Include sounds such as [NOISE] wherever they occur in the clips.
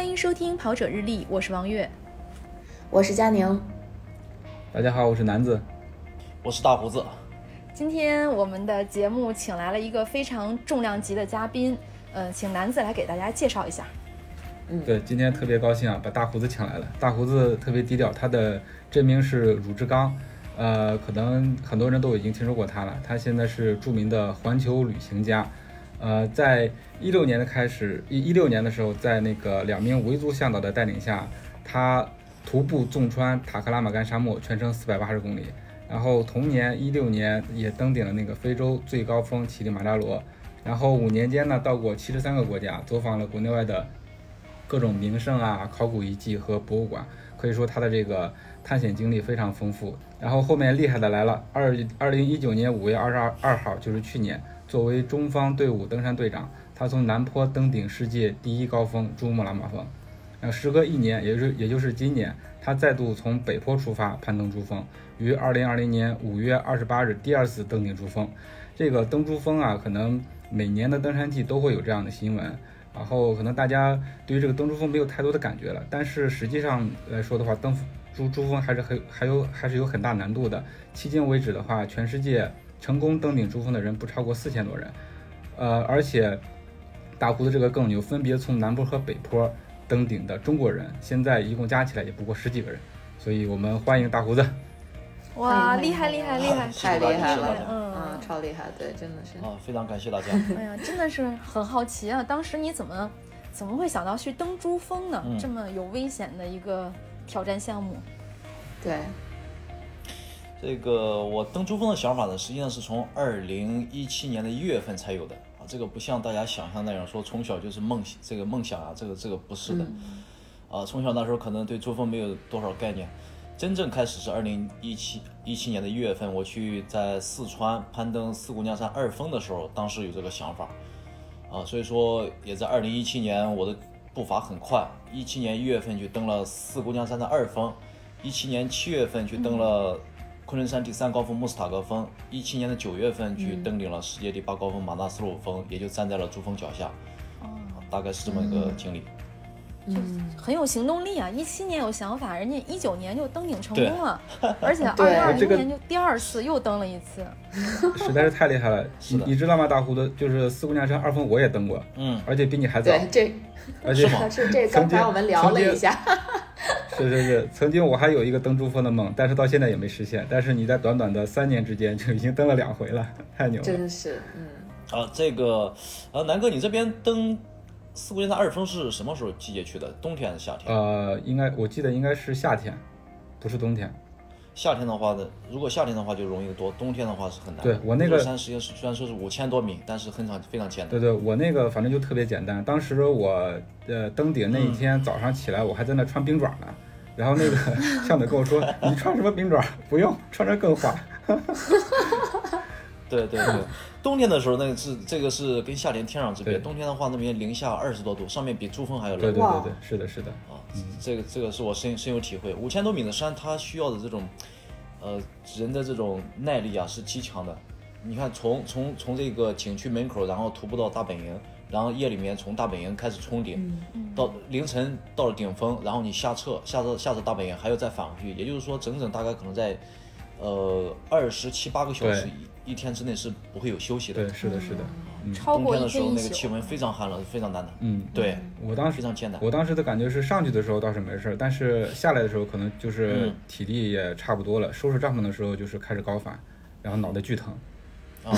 欢迎收听《跑者日历》，我是王悦，我是佳宁。大家好，我是南子，我是大胡子。今天我们的节目请来了一个非常重量级的嘉宾，呃，请南子来给大家介绍一下。嗯，对，今天特别高兴啊，把大胡子请来了。大胡子特别低调，他的真名是鲁志刚，呃，可能很多人都已经听说过他了。他现在是著名的环球旅行家，呃，在一六年的开始，一一六年的时候，在那个两名维族向导的带领下，他徒步纵穿塔克拉玛干沙漠，全程四百八十公里。然后同年一六年也登顶了那个非洲最高峰乞力马扎罗，然后五年间呢到过七十三个国家，走访了国内外的各种名胜啊、考古遗迹和博物馆，可以说他的这个探险经历非常丰富。然后后面厉害的来了，二二零一九年五月二十二二号，就是去年，作为中方队伍登山队长，他从南坡登顶世界第一高峰珠穆朗玛峰。然后时隔一年，也就是也就是今年，他再度从北坡出发攀登珠峰，于二零二零年五月二十八日第二次登顶珠峰。这个登珠峰啊，可能每年的登山季都会有这样的新闻，然后可能大家对于这个登珠峰没有太多的感觉了。但是实际上来说的话，登珠珠峰还是很还有还是有很大难度的。迄今为止的话，全世界成功登顶珠峰的人不超过四千多人，呃，而且大胡子这个更牛，分别从南坡和北坡。登顶的中国人现在一共加起来也不过十几个人，所以我们欢迎大胡子。哇，厉害厉害厉害，太厉害了，嗯，超厉害，对，真的是。啊，非常感谢大家。[LAUGHS] 哎呀，真的是很好奇啊，当时你怎么怎么会想到去登珠峰呢？这么有危险的一个挑战项目。对。这个我登珠峰的想法呢，实际上是从二零一七年的一月份才有的啊。这个不像大家想象那样说，从小就是梦这个梦想啊，这个这个不是的，啊，从小那时候可能对珠峰没有多少概念，真正开始是二零一七一七年的一月份，我去在四川攀登四姑娘山二峰的时候，当时有这个想法，啊，所以说也在二零一七年我的步伐很快，一七年一月份去登了四姑娘山的二峰，一七年七月份去登了。昆仑山第三高峰穆斯塔格峰，一七年的九月份去登顶了世界第八高峰马纳斯鲁峰，也就站在了珠峰脚下。哦，大概是这么一个经历，嗯很有行动力啊！一七年有想法，人家一九年就登顶成功了，[LAUGHS] 而且 [LAUGHS] 二零二零年就第二次又登了一次，[LAUGHS] 实在是太厉害了。你你知道吗？大胡子就是四姑娘山二峰，我也登过，嗯，而且比你还早。对，这而且是这刚才我们聊了一下。是是是，曾经我还有一个登珠峰的梦，但是到现在也没实现。但是你在短短的三年之间就已经登了两回了，太牛了！真是，嗯。啊，这个，呃，南哥，你这边登四姑娘山二峰是什么时候季节去的？冬天还是夏天？呃，应该我记得应该是夏天，不是冬天。夏天的话呢，如果夏天的话就容易多，冬天的话是很难。对我那个山实际上虽然说是五千多米，但是很长非常艰难。对对，我那个反正就特别简单。当时我呃登顶那一天早上起来，我还在那穿冰爪呢。然后那个 [LAUGHS] 向导跟我说：“你穿什么冰爪？不用，穿着更滑。[LAUGHS] ”对对对，冬天的时候那个是这个是跟夏天天壤之别。冬天的话，那边零下二十多度，上面比珠峰还要冷。对对对对，是的，是的。啊，这个这个是我深深有体会。五千多米的山，它需要的这种，呃，人的这种耐力啊是极强的。你看，从从从这个景区门口，然后徒步到大本营。然后夜里面从大本营开始冲顶，到凌晨到了顶峰，然后你下撤，下撤下撤大本营，还要再返回去，也就是说整整大概可能在，呃二十七八个小时一一天之内是不会有休息的。对，是的，是的。冬天的时候那个气温非常寒冷，非常难的。嗯，对我当时非常艰难。我当时的感觉是上去的时候倒是没事儿，但是下来的时候可能就是体力也差不多了，收拾帐篷的时候就是开始高反，然后脑袋巨疼。啊，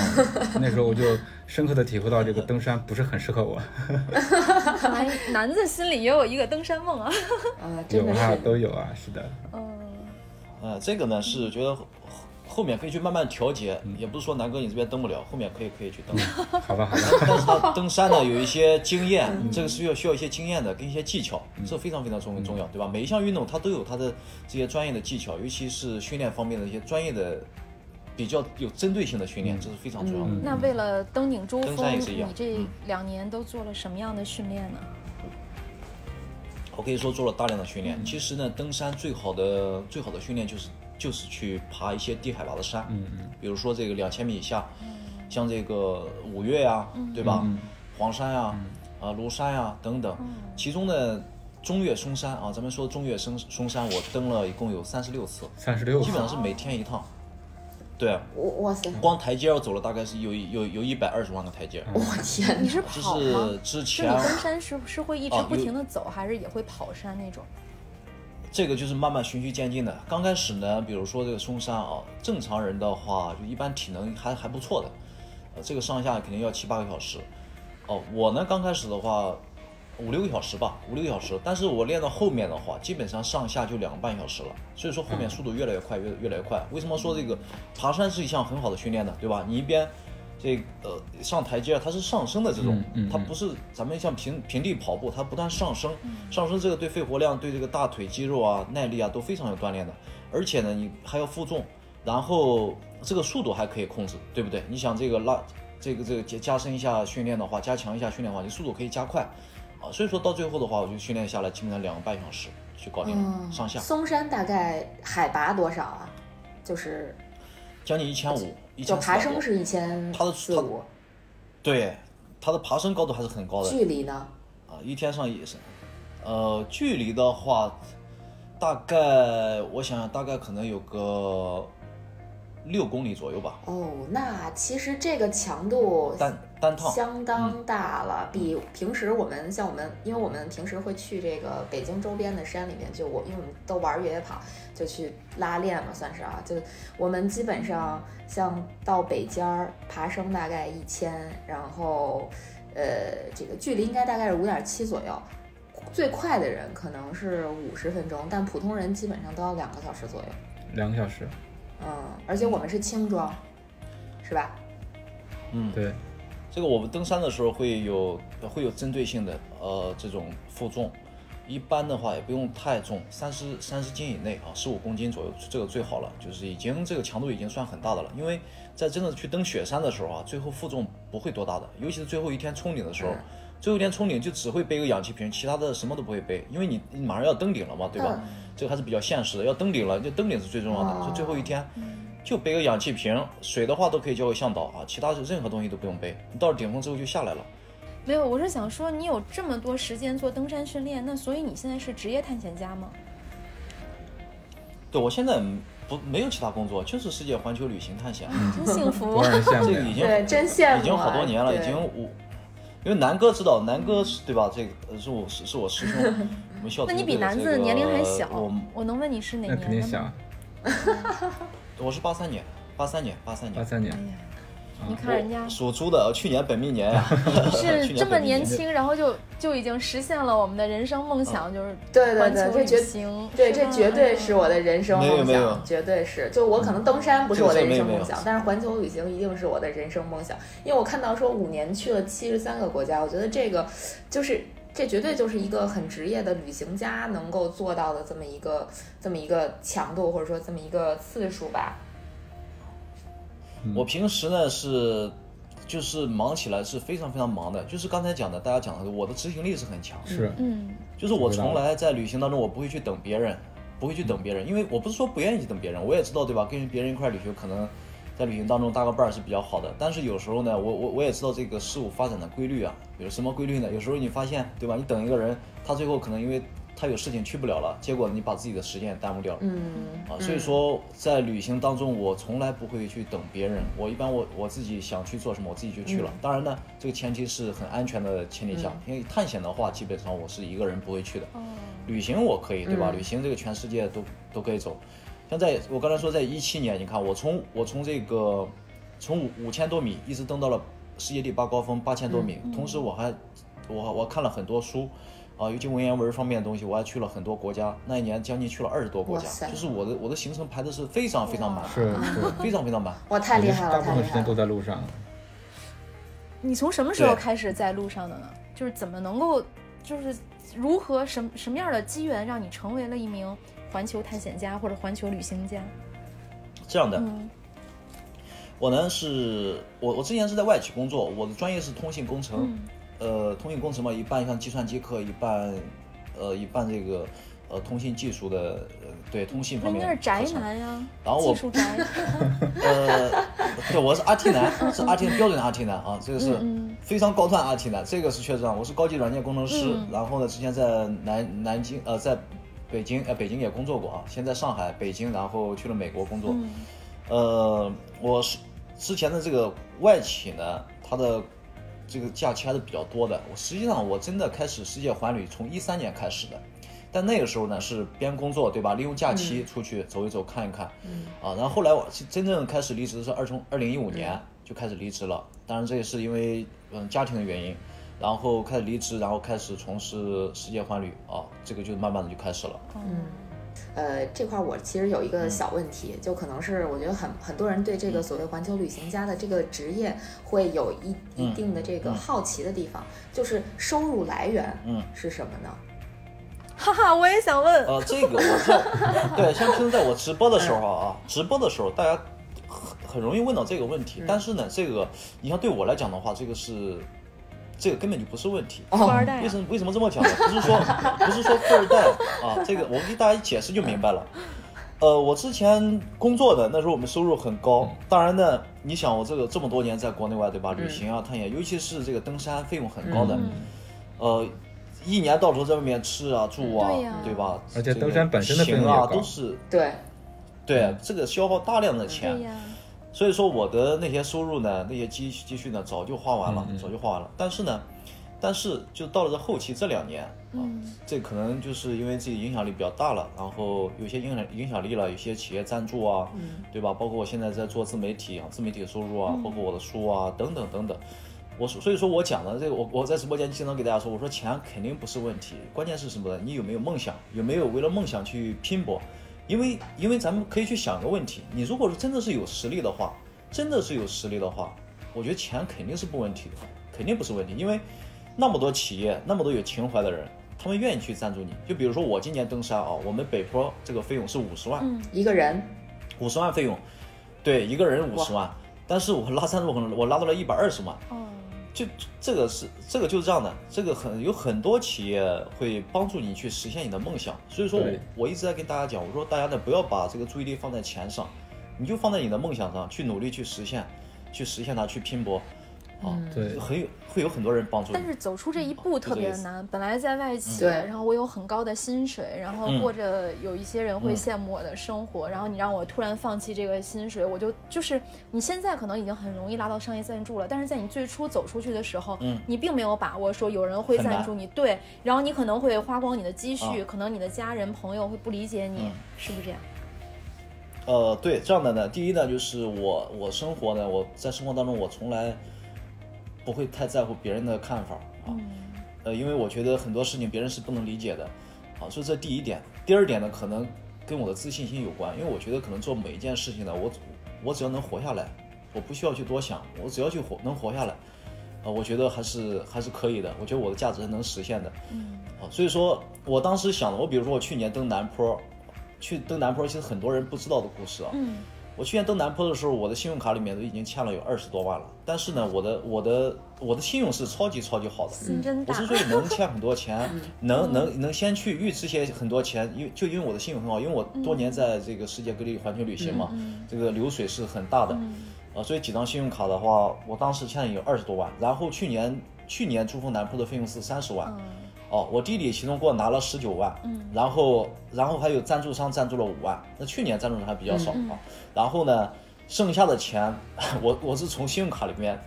那时候我就深刻的体会到这个登山不是很适合我。[LAUGHS] 男子心里也有一个登山梦啊。[LAUGHS] 啊，有啊，都有啊，是的。嗯。呃，这个呢是觉得后后面可以去慢慢调节，也不是说南哥你这边登不了，后面可以可以去登。[LAUGHS] 好吧，好吧。但是他登山呢有一些经验，这个是需要需要一些经验的，跟一些技巧，这非常非常重重要，对吧？每一项运动它都有它的这些专业的技巧，尤其是训练方面的一些专业的。比较有针对性的训练，这是非常重要的。那为了登顶珠峰，你这两年都做了什么样的训练呢？我可以说做了大量的训练。其实呢，登山最好的最好的训练就是就是去爬一些低海拔的山，嗯嗯，比如说这个两千米以下，像这个五岳呀，对吧？黄山呀，啊庐山呀等等。其中呢，中岳嵩山啊，咱们说中岳嵩嵩山，我登了一共有三十六次，三十六，基本上是每天一趟。对，哇塞，光台阶我走了大概是有有有一百二十万个台阶。我天，你是跑吗？之前你登山是是会一直不停的走，还是也会跑山那种？这个就是慢慢循序渐进的。刚开始呢，比如说这个嵩山啊，正常人的话就一般体能还还不错的，呃，这个上下肯定要七八个小时。哦，我呢刚开始的话。五六个小时吧，五六个小时。但是我练到后面的话，基本上上下就两个半小时了。所以说后面速度越来越快，越越来越快。为什么说这个爬山是一项很好的训练呢？对吧？你一边这呃上台阶，它是上升的这种，它不是咱们像平平地跑步，它不断上升，上升这个对肺活量、对这个大腿肌肉啊、耐力啊都非常有锻炼的。而且呢，你还要负重，然后这个速度还可以控制，对不对？你想这个拉这个这个加加深一下训练的话，加强一下训练的话，你速度可以加快。啊，所以说到最后的话，我就训练下来，基本上两个半小时就搞定上下。嵩山大概海拔多少啊？就是将近一千五，就爬升是一千它的四五。对，它的爬升高度还是很高的。距离呢？啊，一天上也是，呃，距离的话，大概我想想，大概可能有个。六公里左右吧。哦，那其实这个强度单单趟相当大了，比平时我们像我们，因为我们平时会去这个北京周边的山里面，就我因为我们都玩越野跑，就去拉练嘛，算是啊。就我们基本上像到北尖儿爬升大概一千，然后呃这个距离应该大概是五点七左右，最快的人可能是五十分钟，但普通人基本上都要两个小时左右。两个小时。嗯，而且我们是轻装，是吧？嗯，对。这个我们登山的时候会有会有针对性的呃这种负重，一般的话也不用太重，三十三十斤以内啊，十五公斤左右，这个最好了，就是已经这个强度已经算很大的了。因为在真的去登雪山的时候啊，最后负重不会多大的，尤其是最后一天冲顶的时候，最后一天冲顶就只会背个氧气瓶，其他的什么都不会背，因为你马上要登顶了嘛，对吧？这个还是比较现实的，要登顶了，就登顶是最重要的。就最后一天，就背个氧气瓶，水的话都可以交给向导啊，其他任何东西都不用背。你到了顶峰之后就下来了。没有，我是想说，你有这么多时间做登山训练，那所以你现在是职业探险家吗？对，我现在不没有其他工作，就是世界环球旅行探险。真幸福，[LAUGHS] 这个已经对，真羡慕，已经好多年了，已经五。因为南哥知道，南哥是对吧？这个是我是是我师兄。那你比男子年龄还小，我能问你是哪年？那肯定小。[LAUGHS] 我是八三年，八三年，八三年，八三年。你看人家属猪的，去年本命年 [LAUGHS] 呀，是这么年轻，然后就就已经实现了我们的人生梦想，就是对对对，这绝对这绝对是我的人生梦想，绝对是。就我可能登山不是我的人生梦想，但是环球旅行一定是我的人生梦想，因为我看到说五年去了七十三个国家，我觉得这个就是这绝对就是一个很职业的旅行家能够做到的这么一个这么一个强度，或者说这么一个次数吧。我平时呢是，就是忙起来是非常非常忙的，就是刚才讲的，大家讲的，我的执行力是很强，是，嗯，就是我从来在旅行当中，我不会去等别人，不会去等别人，因为我不是说不愿意去等别人，我也知道，对吧？跟别人一块旅行，可能在旅行当中搭个伴儿是比较好的，但是有时候呢，我我我也知道这个事物发展的规律啊，有什么规律呢？有时候你发现，对吧？你等一个人，他最后可能因为。他有事情去不了了，结果你把自己的时间也耽误掉了。嗯啊，所以说在旅行当中，我从来不会去等别人。我一般我我自己想去做什么，我自己就去了。当然呢，这个前提是很安全的前提下，因为探险的话，基本上我是一个人不会去的。旅行我可以，对吧？旅行这个全世界都都可以走。像在我刚才说，在一七年，你看我从我从这个从五五千多米一直登到了世界第八高峰八千多米，同时我还我我看了很多书。啊，尤其文言文方面的东西，我还去了很多国家。那一年将近去了二十多国家，就是我的我的行程排的是非常非常满，是 [LAUGHS] 是，非常非常满。[LAUGHS] 我，太厉害了！大部分时间都在路上。你从什么时候开始在路上的呢？就是怎么能够，就是如何什什么样的机缘让你成为了一名环球探险家或者环球旅行家？这样的，我呢是我我之前是在外企工作，我的专业是通信工程。呃，通信工程嘛，一半像计算机课，一半，呃，一半这个，呃通信技术的，呃对通信方面那是宅男呀，然后我技术宅。[LAUGHS] 呃，对，我是 RT 男，[LAUGHS] 是 RT 标准 RT 男啊，这个是嗯非常高端 RT 男，这个是确实啊，我是高级软件工程师，嗯。然后呢，之前在南南京呃，在北京呃北京也工作过啊，先在上海、北京，然后去了美国工作，嗯。呃，我是之前的这个外企呢，它的这个假期还是比较多的。我实际上我真的开始世界环旅从一三年开始的，但那个时候呢是边工作对吧？利用假期出去走一走看一看，啊，然后后来我是真正开始离职是二从二零一五年就开始离职了，当然这也是因为嗯家庭的原因。然后开始离职，然后开始从事世界环旅啊，这个就慢慢的就开始了。嗯呃，这块儿我其实有一嗯个小问题，就可能是我觉得很很多人对这个所谓环球旅行家的这个职业会有一一嗯定的这个好奇的地方，就是收入来源嗯是什么呢？哈哈，我也想问。呃，这个我在对，像平时在我直播的时候啊，直播的时候大家很很容易问到这个问题，但是呢，这个你像对我来讲的话，这个是这个根本就不是问题。富二代啊为什么为什么这么讲呢？不是说不是说富二代啊，这个我给大家一解释就明白了。呃，我之前工作的那时候我们收入很高，当然呢，你想我这个这么多年在国内外对吧，旅行啊、探险，尤其是这个登山费用很高的，呃，一年到头在外面吃啊、住啊，对呀吧？而且登山本身的费用行啊，也高都是对，对这个消耗大量的钱对。呀，所以说我的那些收入呢，那些积积蓄呢，早就花完了，早就花完了。但是呢，但是就到了这后期这两年啊，这可能就是因为自己影响力比较大了，然后有些影响影响力了，有些企业赞助啊，对吧？包括我现在在做自媒体啊，自媒体的收入啊，包括我的书啊，等等等等。我所所以说我讲的这个，我我在直播间经常给大家说，我说钱肯定不是问题，关键是什么呢？你有没有梦想？有没有为了梦想去拼搏？因为因为咱们可以去想个问题，你如果是真的是有实力的话，真的是有实力的话，我觉得钱肯定是不问题的，肯定不是问题，因为那么多企业，那么多有情怀的人，他们愿意去赞助你。就比如说我今年登山啊，我们北坡这个费用是五十万，一个人五十万费用，对，一个人五十万，但是我拉赞助可能我拉到了一百二十万，哦，就这个是这个就是这样的，这个很有很多企业会帮助你去实现你的梦想，所以说我我一直在跟大家讲，我说大家呢不要把这个注意力放在钱上，你就放在你的梦想上去努力去实现，去实现它，去拼搏，啊，对。很有会有很多人帮助你。但。是走出这一步特别的难。本来在外企，对然后我有很高的薪水，然后嗯过着有一些人会嗯羡慕我的生活，然后你让我突然放弃这个薪水，我就就是你现在可能已经很容易拉到商业赞助了，但是在你最初走出去的时候，嗯。你并没有把握说有人会赞助你，对，然后你可能会花光你的积蓄，啊。可能你的家人朋友会不理解你，嗯。是不是这样？呃，对，这样的呢，第一呢，就是我我生活呢，我在生活当中我从来不会太在乎别人的看法啊，呃，因为我觉得很多事情别人是不能理解的，啊，所以这第一点。第二点呢，可能跟我的自信心有关，因为我觉得可能做每一件事情呢，我我只要能活下来，我不需要去多想，我只要去活能活下来，啊、我觉得还是还是可以的，我觉得我的价值是能实现的，嗯，啊，所以说我当时想的，我比如说我去年登南坡，去登南坡，其实很多人不知道的故事啊，嗯我去年登南坡的时候，我的信用卡里面都已经欠了有二十多万了。但是呢，我的我的我的信用是超级超级好的。我之所以能欠很多钱，[LAUGHS] 能能能先去预支些很多钱，因为就因为我的信用很好，因为我多年在这个世界各地环球旅行嘛，这个流水是很大的，啊，所以几张信用卡的话，我当时欠有二十多万。然后去年去年珠峰南坡的费用是三十万，哦，我弟弟其中给我拿了十九万，嗯，然后然后还有赞助商赞助了五万，那去年赞助商还比较少啊，然后呢，剩下的钱 [LAUGHS] 我我是从信用卡里面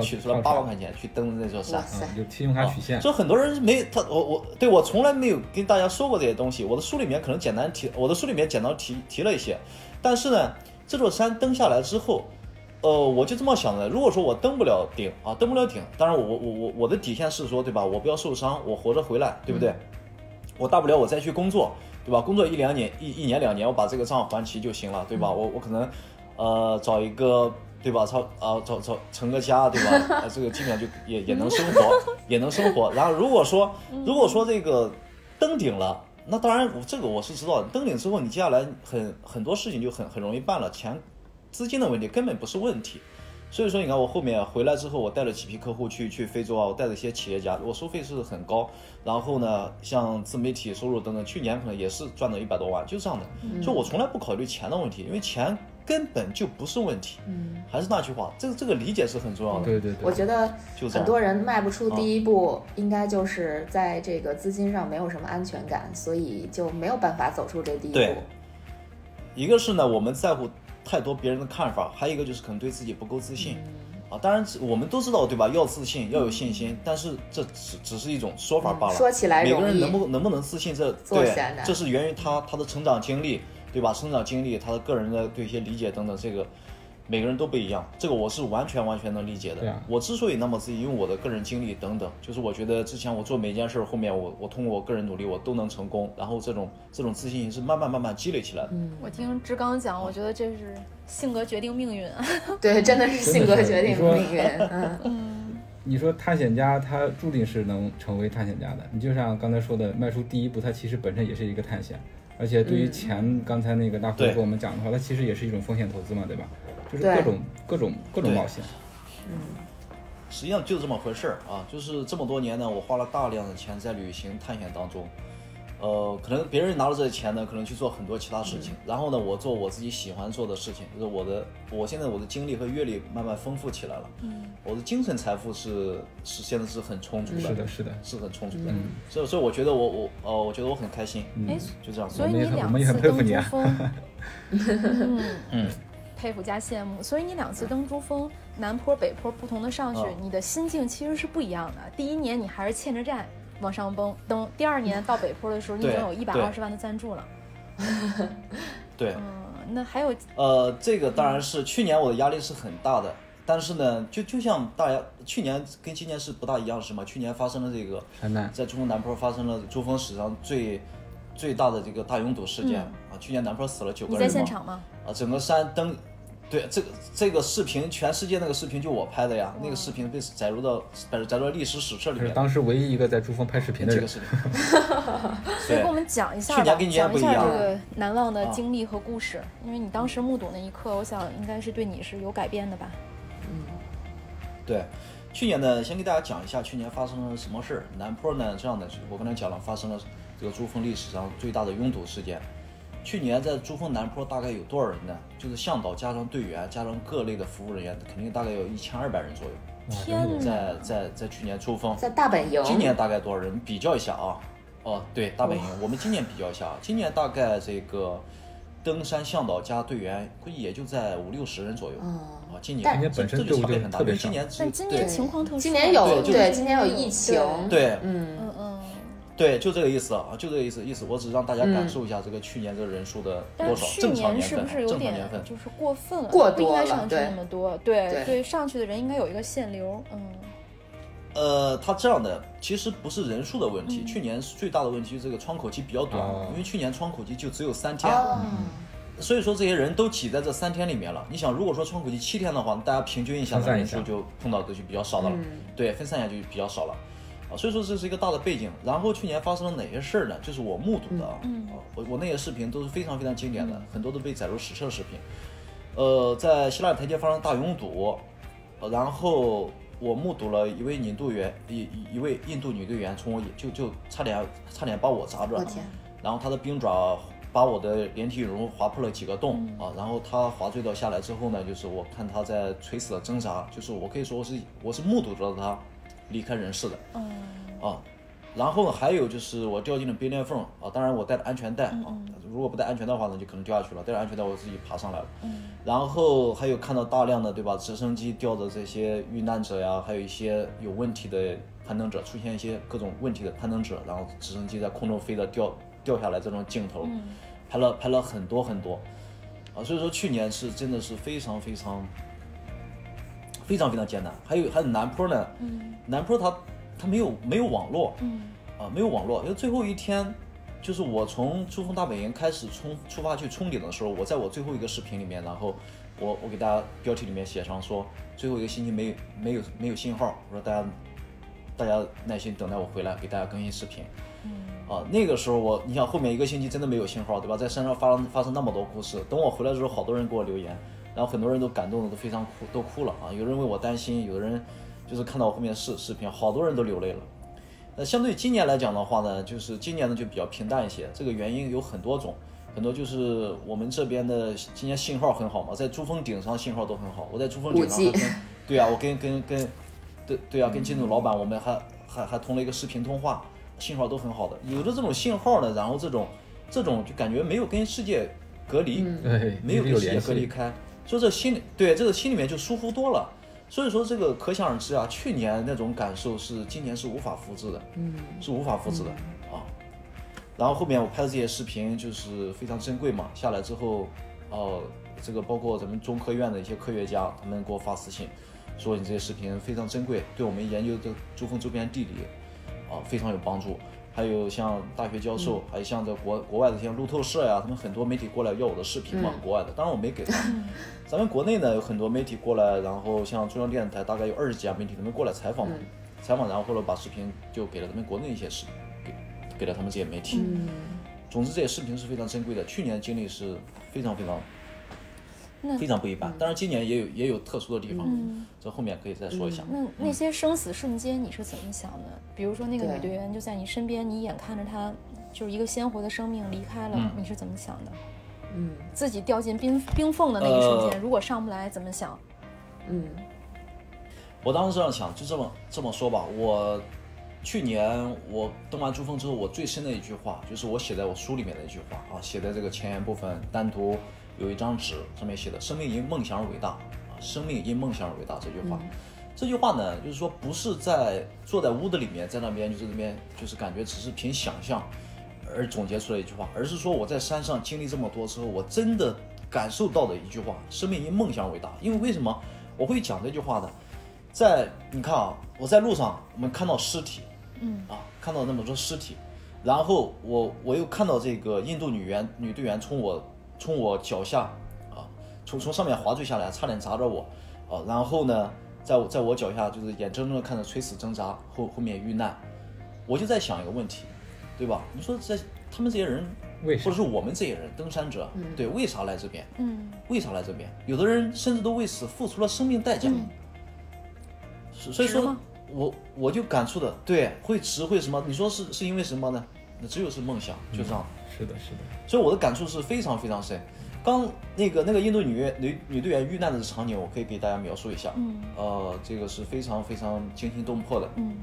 取出了八万块钱去登的那座山哇，塞嗯，有信用卡取现，所以很多人没他我我对我从来没有跟大家说过这些东西，我的书里面可能简单提，我的书里面简单提提了一些，但是呢，这座山登下来之后，呃，我就这么想的，如果说我登不了顶啊，登不了顶，当然我我我我的底线是说，对吧？我不要受伤，我活着回来，对不对？我大不了我再去工作，对吧？工作一两年一一年两年，我把这个账还齐就行了，对吧？我我可能呃找一个。对吧？找啊找找成个家，对吧？[LAUGHS] 啊，这个基本上就也也能生活，[LAUGHS] 也能生活。然后如果说如果说这个登顶了，那当然我这个我是知道的。登顶之后，你接下来很很多事情就很很容易办了，钱资金的问题根本不是问题。所以说，你看我后面回来之后，我带了几批客户去去非洲啊，我带了一些企业家，我收费是很高。然后呢，像自媒体收入等等，去年可能也是赚了一百多万，就是这样的。所以我从来不考虑钱的问题，因为钱根本就不是问题。嗯，还是那句话，这个这个理解是很重要的。对对对，我觉得很多人迈不出第一步，应该就是在这个资金上没有什么安全感，所以就没有办法走出这第一步对。一个是呢，我们在乎太多别人的看法，还有一个就是可能对自己不够自信。啊，当然我们都知道，对吧？要自信，要有信心，但是这只只是一种说法罢了。说起来每个人能不能不能自信，这对这是源于他他的成长经历，对吧？成长经历，他的个人的对一些理解等等，这个每个人都不一样，这个我是完全完全能理解的。啊我之所以那么自信，因为我的个人经历等等，就是我觉得之前我做每件事儿，后面我我通过我个人努力，我都能成功，然后这种这种自信心是慢慢慢慢积累起来的。嗯我听志刚讲，我觉得这是性格决定命运啊。[LAUGHS] 对，真的是性格决定命运。嗯，[LAUGHS] 你说探险家他注定是能成为探险家的，你就像刚才说的，迈出第一步，他其实本身也是一个探险，而且对于嗯钱，刚才那个大胡子对跟我们讲的话，他其实也是一种风险投资嘛，对吧？就是各种各种各种冒险。嗯。实际上就这么回事儿啊，就是这么多年呢，我花了大量的钱在旅行探险当中，呃，可能别人拿了这些钱呢，可能去做很多其他事情，然后呢，我做我自己喜欢做的事情，就是我的，我现在我的经历和阅历慢慢丰富起来了，嗯，我的精神财富是是现在是很充足的，是的，是的，是很充足的，所以所以我觉得我我呃，我觉得我很开心，哎，就这样。所以你两我们也很我们也次服你啊。峰，[LAUGHS] 嗯。嗯，佩服加羡慕。所以你两次登珠峰，南坡北坡不同的上去嗯，你的心境其实是不一样的。第一年你还是欠着债往上蹦，等；第二年到北坡的时候，你已经有一百对二十万的赞助了。[LAUGHS] 对，嗯，那还有呃，这个当然是去年我的压力是很大的，但是呢，就就像大家去年跟今年是不大一样的是吗？去年发生了这个在珠峰南坡发生了珠峰史上最最大的这个大拥堵事件、啊！去年南坡死了九个人嘛在现场吗？啊，整个山登，对这个这个视频，全世界那个视频就我拍的呀，那个视频被载入到载载入到历史史册里面。是当时唯一一个在珠峰拍视频的人。这个视频，[LAUGHS] 对所以给我们讲一下吧，去年跟今年讲一下不一样这个难忘的啊经历和故事，因为你当时目睹那一刻，我想应该是对你是有改变的吧？嗯对，去年呢，先给大家讲一下去年发生了什么事儿。南坡呢，这样的，我刚才讲了，发生了这个珠峰历史上最大的拥堵事件。去年在珠峰南坡大概有多少人呢？就是向导加上队员加上各类的服务人员，肯定大概有一千二百人左右。天！在在在去年珠峰，在大本营，今年大概多少人？比较一下啊。哦，对，大本营，我们今年比较一下，啊，今年大概这个登山向导加队员，估计也就在五六十人左右。嗯啊，今年但今年本身就队伍差别很大，今年今年情况特殊，今年有对，今年有疫情，对嗯，嗯嗯。对，就这个意思啊，就这个意思，意思，我只是让大家感受一下这个去年这个人数的多少，去正常年份啊，不是有点正常年份。就是过分了？过不应该多了上去对那么多。对对上去的人应该有一个限流。嗯，呃，它这样的其实不是人数的问嗯题，去年最大的问题是这个窗口期比较短，哦因为去年窗口期就只有三天，哦，所以说这些人都挤在这三天里面了。你想，如果说窗口期七天的话，大家平均一下人数就碰到的就比较少的了，嗯对，分散一下就比较少了。啊，所以说这是一个大的背景。然后去年发生了哪些事儿呢？就是我目睹的啊，啊我我那些视频都是非常非常经典的，很多都被载入史册的视频。呃，在希腊台阶发生大拥堵，呃然后我目睹了一位印度员，一一一位印度女队员从我就就差点差点把我砸着然后她的冰爪把我的连体羽绒划破了几个洞、啊，然后她滑坠到下来之后呢，就是我看她在垂死的挣扎，就是我可以说我是我是目睹着她离开人世的，啊，然后还有就是我掉进了冰裂缝啊，当然我带了安全带啊，如果不带安全带的话呢，就可能掉下去了。带了安全带，我自己爬上来了。然后还有看到大量的对吧，直升机吊着这些遇难者呀，还有一些有问题的攀登者，出现一些各种问题的攀登者，然后直升机在空中飞的掉掉下来这种镜头，拍了拍了很多很多，啊，所以说去年是真的是非常非常非常非常艰难。还有还有南坡呢，南坡它它没有没有网络，啊没有网络，因为最后一天。就是我从珠峰大本营开始冲出发去冲顶的时候，我在我最后一个视频里面，然后我我给大家标题里面写上说最后一个星期没有没有没有信号，我说大家大家耐心等待我回来给大家更新视频。啊，那个时候我，你想后面一个星期真的没有信号，对吧？在山上发生发生那么多故事，等我回来的时候，好多人给我留言，然后很多人都感动的都非常哭，都哭了啊。有人为我担心，有的人就是看到我后面视视频，好多人都流泪了。那相对今年来讲的话呢，就是今年呢就比较平淡一些。这个原因有很多种，很多就是我们这边的今年信号很好嘛，在珠峰顶上信号都很好。我在珠峰顶上还跟，[LAUGHS] 对啊，我跟跟跟，对对啊，跟金总老板我们还还还通了一个视频通话，信号都很好的。有的这种信号呢，然后这种这种就感觉没有跟世界隔离，对，没有跟世界隔离开，所以这心里对这个心里面就舒服多了。所以说这个可想而知啊，去年那种感受是今年是无法复制的，嗯，是无法复制的啊。然后后面我拍的这些视频就是非常珍贵嘛，下来之后，呃，这个包括咱们中科院的一些科学家，他们给我发私信，说你这些视频非常珍贵，对我们研究这珠峰周边地理啊非常有帮助。还有像大学教授，还有像在国国外的像路透社呀，他们很多媒体过来要我的视频嘛，国外的，当然我没给他。[LAUGHS] 咱们国内呢有很多媒体过来，然后像中央电视台大概有二十几家媒体他们过来采访嘛，采访然后后来把视频就给了咱们国内一些视，给给了他们这些媒体。总之这些视频是非常珍贵的，去年经历是非常非常。非常不一般，当然今年也有也有特殊的地方，这后面可以再说一下。那那些生死瞬间你是怎么想的？比如说那个女队员就在你身边，你眼看着她就是一个鲜活的生命离开了，你是怎么想的？嗯，自己掉进冰冰缝的那一瞬间，如果上不来怎么想？嗯，我当时这样想，就这么这么说吧。我去年我登完珠峰之后，我最深的一句话就是我写在我书里面的一句话啊，写在这个前言部分单独。有一张纸上面写的“生命因梦想而伟大”，啊，生命因梦想而伟大这句话，这句话呢，就是说不是在坐在屋子里面，在那边就是那边就是感觉只是凭想象而总结出来一句话，而是说我在山上经历这么多之后，我真的感受到的一句话：“生命因梦想而伟大”。因为为什么我会讲这句话呢？在你看啊，我在路上，我们看到尸体，嗯，啊，看到那么多尸体，然后我我又看到这个印度女员女队员从我。从我脚下，啊，从从上面滑坠下来，差点砸着我，啊，然后呢，在我在我脚下，就是眼睁睁的看着垂死挣扎，后后面遇难，我就在想一个问题，对吧？你说这他们这些人，为或者是我们这些人登山者，对，为啥来这边？嗯，为啥来这边？有的人甚至都为此付出了生命代价，所以说，我我就感触的，对，会值会什么？你说是是因为什么呢？那只有是梦想，就这样。是的，是的，所以我的感触是非常非常深。刚那个那个印度女女女队员遇难的场景，我可以给大家描述一下。嗯，呃，这个是非常非常惊心动魄的。嗯，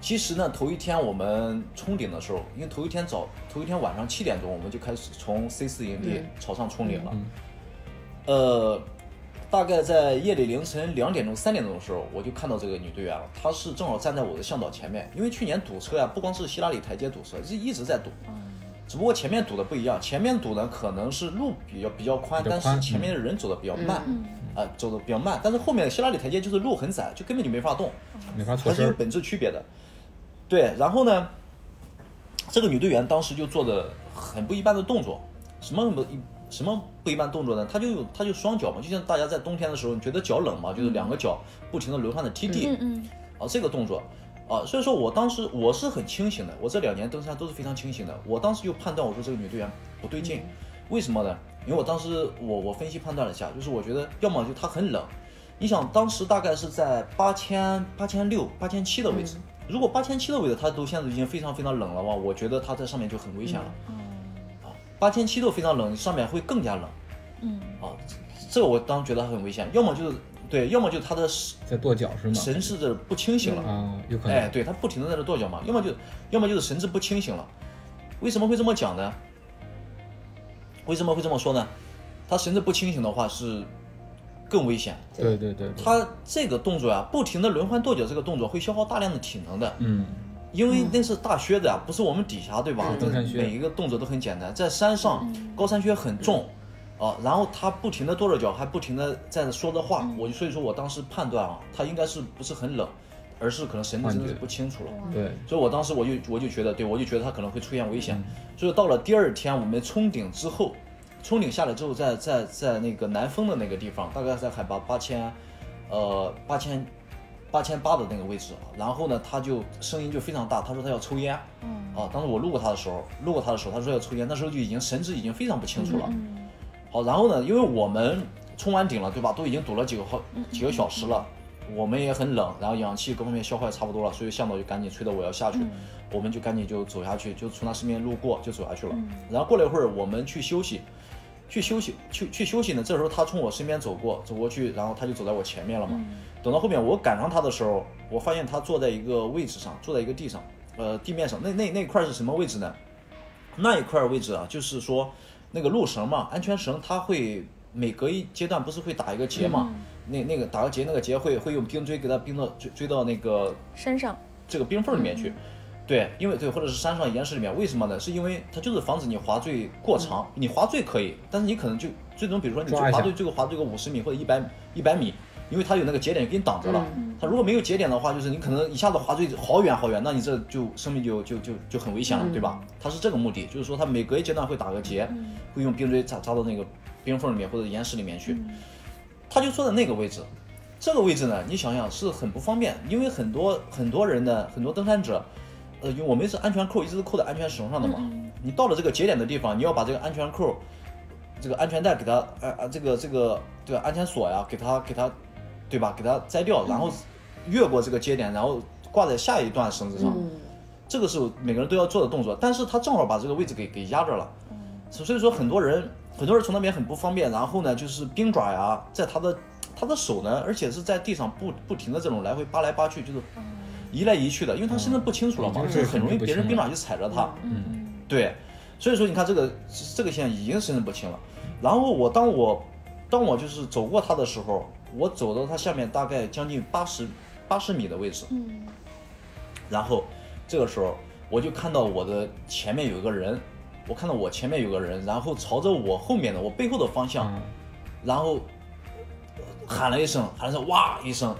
其实呢，头一天我们冲顶的时候，因为头一天早头一天晚上七点钟，我们就开始从 C 四营地朝上冲顶了。呃，大概在夜里凌晨两点钟、三点钟的时候，我就看到这个女队员了。她是正好站在我的向导前面，因为去年堵车呀，不光是希拉里台阶堵车，是一直在堵。只不过前面堵的不一样，前面堵的可能是路比较比较宽，但是前面的人走的比较慢，啊，走的比较慢。但是后面的希拉里台阶就是路很窄，就根本就没法动，没法还是有本质区别的。对，然后呢，这个女队员当时就做的很不一般的动作，什么不一什么不一般动作呢？她就有她就双脚嘛，就像大家在冬天的时候，你觉得脚冷嘛，就是两个脚不停的流汗的踢地，啊，这个动作。啊，所以说我当时我是很清醒的，我这两年登山都是非常清醒的。我当时就判断，我说这个女队员不对劲，为什么呢？因为我当时我我分析判断了一下，就是我觉得要么就她很冷，你想当时大概是在八千八千六八千七的位置，如果八千七的位置她都现在已经非常非常冷了话，我觉得她在上面就很危险了。啊，八千七都非常冷，上面会更加冷。嗯，啊，这个我当时觉得很危险，要么就是。对，要么就他的在跺脚是吗？神志的不清醒了啊，有可能。哎，对他不停的在这跺脚嘛，要么就，要么就是神志不清醒了。为什么会这么讲呢？为什么会这么说呢？他神志不清醒的话是更危险。对对对。他这个动作啊，不停的轮换跺脚这个动作会消耗大量的体能的。嗯。因为那是大靴子啊，不是我们底下对吧？登山靴。每一个动作都很简单，在山上高山靴很重。啊，然后他不停的跺着脚，还不停的在说着话，我就所以说我当时判断啊，他应该是不是很冷，而是可能神志真的是不清楚了。对，所以我当时我就我就觉得，对我就觉得他可能会出现危险。所以到了第二天我们冲顶之后，冲顶下来之后，在在在那个南峰的那个地方，大概在海拔八千，呃八千八千八的那个位置，然后呢他就声音就非常大，他说他要抽烟。啊，当时我路过他的时候，路过他的时候，他说要抽烟，那时候就已经神志已经非常不清楚了。好，然后呢？因为我们冲完顶了，对吧？都已经堵了几个好几个小时了，我们也很冷，然后氧气各方面消耗也差不多了，所以向导就赶紧催着我要下去，我们就赶紧就走下去，就从他身边路过就走下去了。然后过了一会儿，我们去休息，去休息，去去休息呢。这时候他从我身边走过，走过去，然后他就走在我前面了嘛。等到后面我赶上他的时候，我发现他坐在一个位置上，坐在一个地上，呃，地面上。那那那块是什么位置呢？那一块位置啊，就是说那个路绳嘛，安全绳，它会每隔一阶段不是会打一个结嘛？那那个打个结，那个结会会用冰锥给它冰到追追到那个山上这个冰缝里面去。对，因为对，或者是山上岩石里面，为什么呢？是因为它就是防止你滑坠过长。你滑坠可以，但是你可能就最终，比如说你滑坠最后滑坠个五十米或者一百一百米，因为它有那个节点给你挡着了。它如果没有节点的话，就是你可能一下子滑坠好远好远，那你这就生命就就就就很危险了，对吧？它是这个目的，就是说它每隔一阶段会打个结，会用冰锥扎扎到那个冰缝里面或者岩石里面去。他就坐在那个位置，这个位置呢，你想想是很不方便，因为很多很多人的，很多登山者，呃，因为我们是安全扣一直是扣在安全绳上的嘛，你到了这个节点的地方，你要把这个安全扣，这个安全带给它，呃呃，这个这个对吧，安全锁呀，给它给它，对吧，给它摘掉，然后越过这个节点，然后挂在下一段绳子上，这个是每个人都要做的动作，但是他正好把这个位置给给压着了，所以说很多人很多人从那边很不方便，然后呢就是冰爪呀，在他的他的手呢，而且是在地上不不停的这种来回扒来扒去，就是移来移去的，因为他身份不清楚了嘛，嗯就是很容易别人冰爪就踩着他，嗯，对，所以说你看这个这个现在已经身份不清了。然后我当我当我就是走过他的时候，我走到它下面大概将近八十八十米的位置，嗯。然后这个时候我就看到我的前面有一个人，我看到我前面有个人，然后朝着我后面的我背后的方向，嗯。然后喊了一声，喊了声哇一声，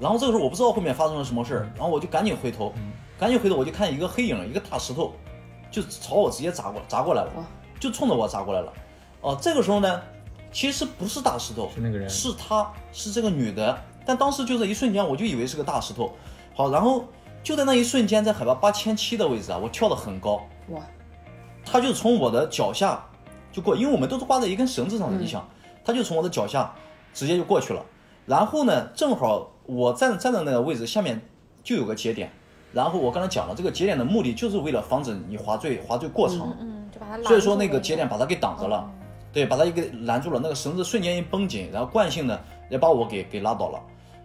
然后这个时候我不知道后面发生了什么事儿，然后我就赶紧回头，赶紧回头我就看一个黑影，一个大石头，就朝我直接砸过砸过来了，就冲着我砸过来了。哦、这个时候呢，其实不是大石头，是那个人。是她，是这个女的，但当时就这一瞬间，我就以为是个大石头。好，然后就在那一瞬间，在海拔八千七的位置啊，我跳得很高，哇，他就从我的脚下就过，因为我们都是挂在一根绳子上的，嗯你想，他就从我的脚下直接就过去了。然后呢，正好我站站在那个位置下面就有个节点，然后我刚才讲了，这个节点的目的就是为了防止你滑坠滑坠过长，嗯，就把它拦所以说那个节点把它给挡着了，哦对，把他一个拦住了，那个绳子瞬间一绷紧，然后惯性呢也把我给给拉倒了。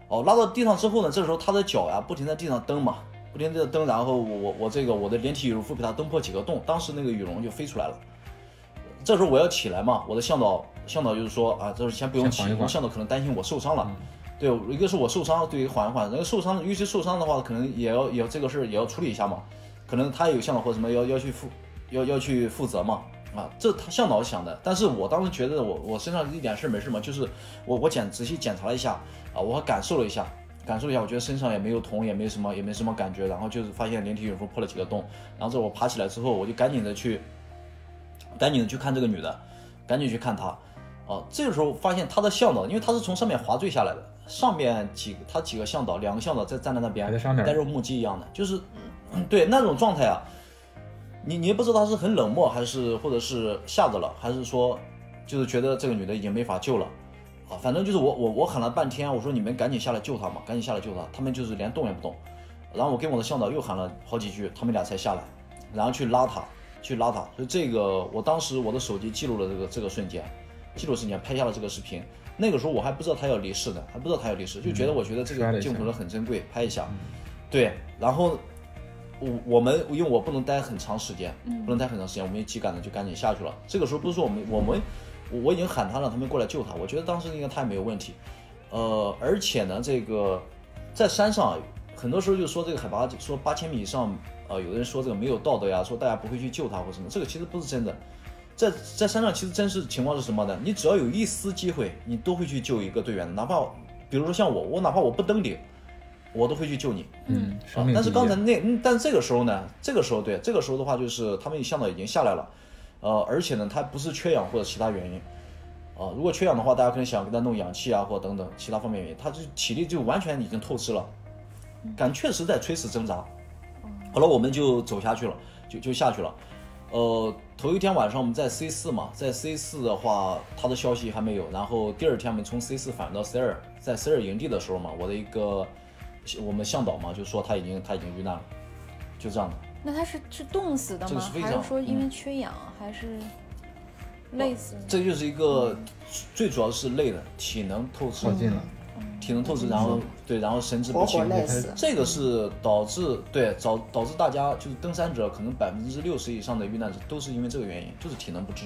哦，拉到地上之后呢，这时候他的脚呀不停在地上蹬嘛，不停地蹬，然后我我我这个我的连体羽绒服被他蹬破几个洞，当时那个羽绒就飞出来了。这时候我要起来嘛，我的向导向导就是说啊，这时候先不用起，先缓一缓因为向导可能担心我受伤了。对，一个是我受伤，对，缓一缓。那个受伤，尤其受伤的话，可能也要也要这个事儿也要处理一下嘛。可能他也有向导或什么要要去负要要去负责嘛。啊，这他向导想的，但是我当时觉得我我身上一点事儿没事嘛，就是我我检仔细检查了一下啊，我还感受了一下，感受了一下，我觉得身上也没有痛，也没什么也没什么感觉，然后就是发现连体羽绒服破了几个洞，然后这我爬起来之后，我就赶紧的去，赶紧的去看这个女的，赶紧去看她，哦、这个时候发现她的向导，因为她是从上面滑坠下来的，上面几她几个向导，两个向导在站在那边还在上面呆若木鸡一样的，就是对那种状态啊，你你也不知道他是很冷漠，还是或者是吓着了，还是说就是觉得这个女的已经没法救了啊？反正就是我我我喊了半天，我说你们赶紧下来救她嘛，赶紧下来救她，他们就是连动也不动。然后我跟我的向导又喊了好几句，他们俩才下来，然后去拉她，去拉她。所以这个我当时我的手机记录了这个这个瞬间，记录瞬间拍下了这个视频。那个时候我还不知道她要离世呢，还不知道她要离世，就觉得我觉得这个镜头很珍贵，拍一下。对，然后我我们因为我不能待很长时间，不能待很长时间，我们也急赶的就赶紧下去了。这个时候不是说我们我们我我已经喊他了他们过来救他，我觉得当时应该他也没有问题。呃，而且呢，这个在山上很多时候就说这个海拔说八千米以上，呃，有的人说这个没有道德呀，说大家不会去救他或什么，这个其实不是真的。在在山上，其实真实情况是什么呢？你只要有一丝机会，你都会去救一个队员的，哪怕比如说像我，我哪怕我不登顶，我都会去救你。嗯，但是刚才那，嗯但这个时候呢，这个时候对，这个时候的话就是他们向导已经下来了，呃，而且呢，他不是缺氧或者其他原因，啊、如果缺氧的话，大家可能想给他弄氧气啊，或等等其他方面原因，他就体力就完全已经透支了，感确实在垂死挣扎。好了我们就走下去了，就就下去了，呃，头一天晚上我们在 C 四嘛，在 C 四的话，他的消息还没有。然后第二天我们从 C 四返到 C 二，在 C 二营地的时候嘛，我的一个我们向导嘛就说他已经他已经遇难了，就这样的。那他是是冻死的吗？还是说因为缺氧，还是累死？这就是一个最主要是累的，体能透支了，体能透支，然后对，然后神志不清，这个是导致对导导致大家就是登山者可能百分之六十以上的遇难者都是因为这个原因，就是体能不支。